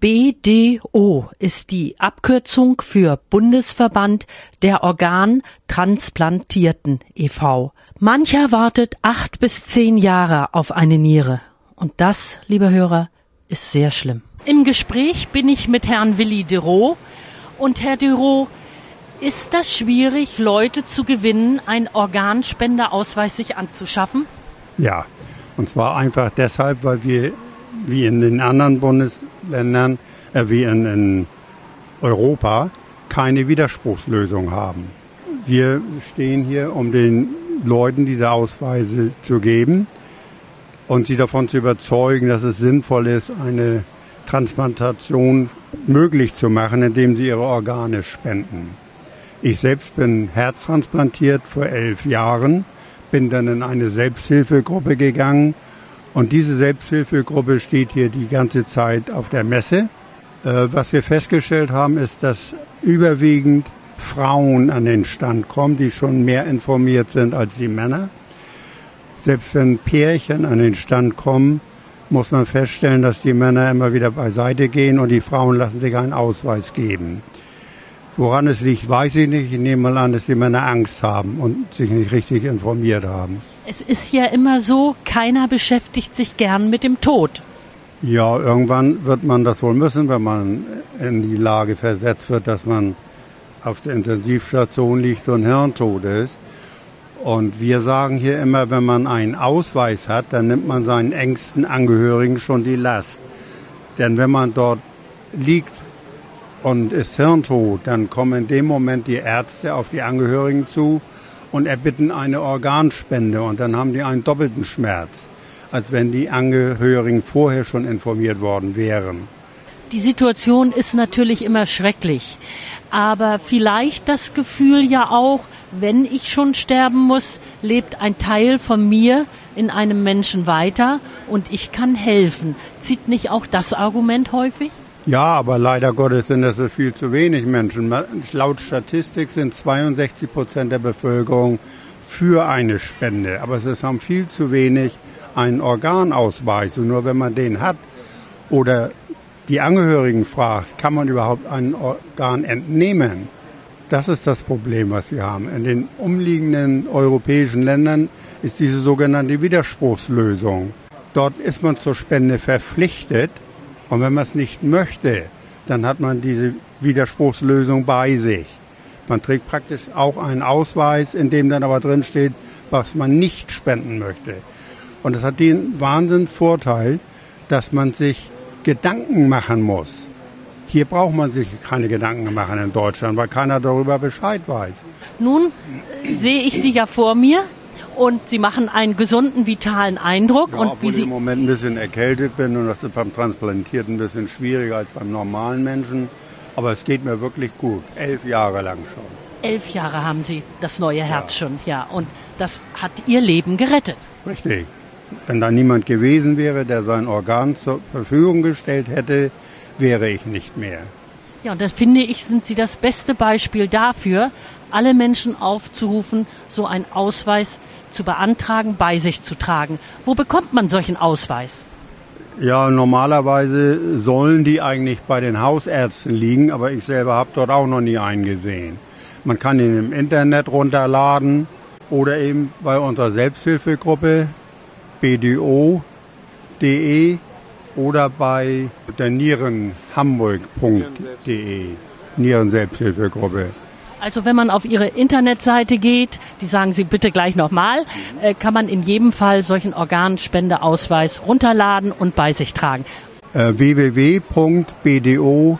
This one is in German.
BDO ist die Abkürzung für Bundesverband der Organtransplantierten e.V. Mancher wartet acht bis zehn Jahre auf eine Niere. Und das, liebe Hörer, ist sehr schlimm. Im Gespräch bin ich mit Herrn Willi Dero. Und Herr Dero, ist das schwierig, Leute zu gewinnen, einen Organspenderausweis sich anzuschaffen? Ja, und zwar einfach deshalb, weil wir wie in den anderen Bundesländern, äh, wie in, in Europa, keine Widerspruchslösung haben. Wir stehen hier, um den Leuten diese Ausweise zu geben und sie davon zu überzeugen, dass es sinnvoll ist, eine Transplantation möglich zu machen, indem sie ihre Organe spenden. Ich selbst bin herztransplantiert vor elf Jahren, bin dann in eine Selbsthilfegruppe gegangen und diese Selbsthilfegruppe steht hier die ganze Zeit auf der Messe. Äh, was wir festgestellt haben, ist, dass überwiegend Frauen an den Stand kommen, die schon mehr informiert sind als die Männer. Selbst wenn Pärchen an den Stand kommen, muss man feststellen, dass die Männer immer wieder beiseite gehen und die Frauen lassen sich einen Ausweis geben. Woran es liegt, weiß ich nicht. Ich nehme mal an, dass die Männer Angst haben und sich nicht richtig informiert haben. Es ist ja immer so, keiner beschäftigt sich gern mit dem Tod. Ja, irgendwann wird man das wohl müssen, wenn man in die Lage versetzt wird, dass man auf der Intensivstation liegt und Hirntod ist. Und wir sagen hier immer, wenn man einen Ausweis hat, dann nimmt man seinen engsten Angehörigen schon die Last. Denn wenn man dort liegt und ist hirntot, dann kommen in dem Moment die Ärzte auf die Angehörigen zu und erbitten eine Organspende und dann haben die einen doppelten Schmerz, als wenn die Angehörigen vorher schon informiert worden wären. Die Situation ist natürlich immer schrecklich, aber vielleicht das Gefühl ja auch, wenn ich schon sterben muss, lebt ein Teil von mir in einem Menschen weiter und ich kann helfen. Zieht nicht auch das Argument häufig? Ja, aber leider Gottes sind das viel zu wenig Menschen. Laut Statistik sind 62 Prozent der Bevölkerung für eine Spende, aber es haben viel zu wenig einen Organausweis. Und nur wenn man den hat oder die Angehörigen fragt, kann man überhaupt ein Organ entnehmen? Das ist das Problem, was wir haben. In den umliegenden europäischen Ländern ist diese sogenannte Widerspruchslösung. Dort ist man zur Spende verpflichtet und wenn man es nicht möchte, dann hat man diese Widerspruchslösung bei sich. Man trägt praktisch auch einen Ausweis, in dem dann aber drin steht, was man nicht spenden möchte. Und das hat den Wahnsinnsvorteil, dass man sich Gedanken machen muss. Hier braucht man sich keine Gedanken machen in Deutschland, weil keiner darüber Bescheid weiß. Nun sehe ich Sie ja vor mir und Sie machen einen gesunden, vitalen Eindruck. Ja, und wie Sie ich im Moment ein bisschen erkältet bin und das ist beim Transplantierten ein bisschen schwieriger als beim normalen Menschen. Aber es geht mir wirklich gut. Elf Jahre lang schon. Elf Jahre haben Sie das neue Herz ja. schon, ja. Und das hat Ihr Leben gerettet. Richtig. Wenn da niemand gewesen wäre, der sein Organ zur Verfügung gestellt hätte, wäre ich nicht mehr. Ja, und das finde ich, sind Sie das beste Beispiel dafür, alle Menschen aufzurufen, so einen Ausweis zu beantragen, bei sich zu tragen. Wo bekommt man solchen Ausweis? Ja, normalerweise sollen die eigentlich bei den Hausärzten liegen, aber ich selber habe dort auch noch nie einen gesehen. Man kann ihn im Internet runterladen oder eben bei unserer Selbsthilfegruppe bdo.de oder bei der nierenhamburg.de, Nierenselbsthilfegruppe. Also wenn man auf Ihre Internetseite geht, die sagen Sie bitte gleich nochmal, äh, kann man in jedem Fall solchen Organspendeausweis runterladen und bei sich tragen. Äh, www.bdo-ev.de